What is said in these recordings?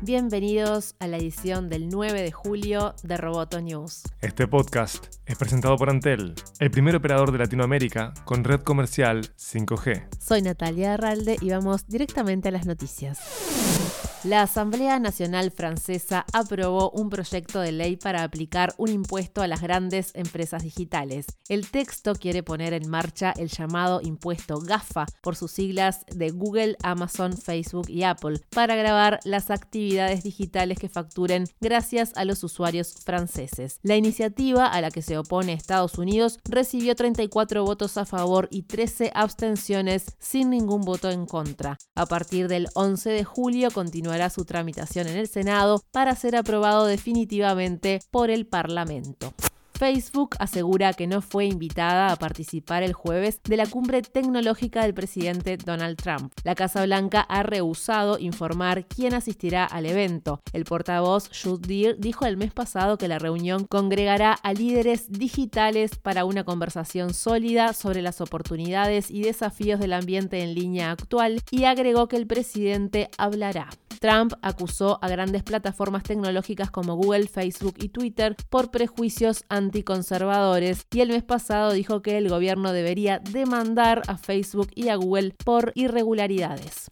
Bienvenidos a la edición del 9 de julio de Roboto News. Este podcast es presentado por Antel, el primer operador de Latinoamérica con red comercial 5G. Soy Natalia Arralde y vamos directamente a las noticias. La Asamblea Nacional Francesa aprobó un proyecto de ley para aplicar un impuesto a las grandes empresas digitales. El texto quiere poner en marcha el llamado impuesto GAFA, por sus siglas de Google, Amazon, Facebook y Apple, para grabar las actividades digitales que facturen gracias a los usuarios franceses. La iniciativa, a la que se opone Estados Unidos, recibió 34 votos a favor y 13 abstenciones sin ningún voto en contra. A partir del 11 de julio continúa continuará su tramitación en el Senado para ser aprobado definitivamente por el Parlamento. Facebook asegura que no fue invitada a participar el jueves de la cumbre tecnológica del presidente Donald Trump. La Casa Blanca ha rehusado informar quién asistirá al evento. El portavoz Jude Deere dijo el mes pasado que la reunión congregará a líderes digitales para una conversación sólida sobre las oportunidades y desafíos del ambiente en línea actual y agregó que el presidente hablará. Trump acusó a grandes plataformas tecnológicas como Google, Facebook y Twitter por prejuicios anticonservadores y el mes pasado dijo que el gobierno debería demandar a Facebook y a Google por irregularidades.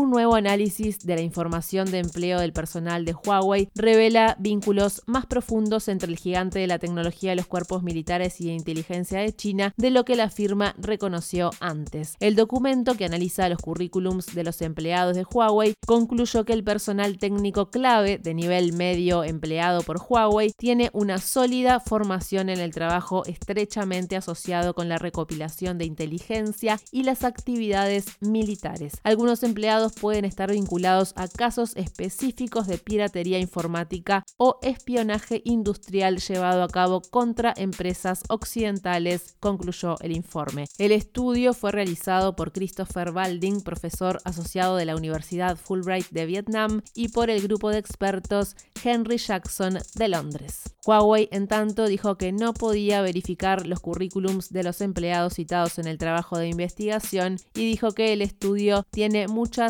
Un nuevo análisis de la información de empleo del personal de Huawei revela vínculos más profundos entre el gigante de la tecnología de los cuerpos militares y de inteligencia de China de lo que la firma reconoció antes. El documento que analiza los currículums de los empleados de Huawei concluyó que el personal técnico clave de nivel medio empleado por Huawei tiene una sólida formación en el trabajo estrechamente asociado con la recopilación de inteligencia y las actividades militares. Algunos empleados pueden estar vinculados a casos específicos de piratería informática o espionaje industrial llevado a cabo contra empresas occidentales, concluyó el informe. El estudio fue realizado por Christopher Balding, profesor asociado de la Universidad Fulbright de Vietnam, y por el grupo de expertos Henry Jackson de Londres. Huawei, en tanto, dijo que no podía verificar los currículums de los empleados citados en el trabajo de investigación y dijo que el estudio tiene muchas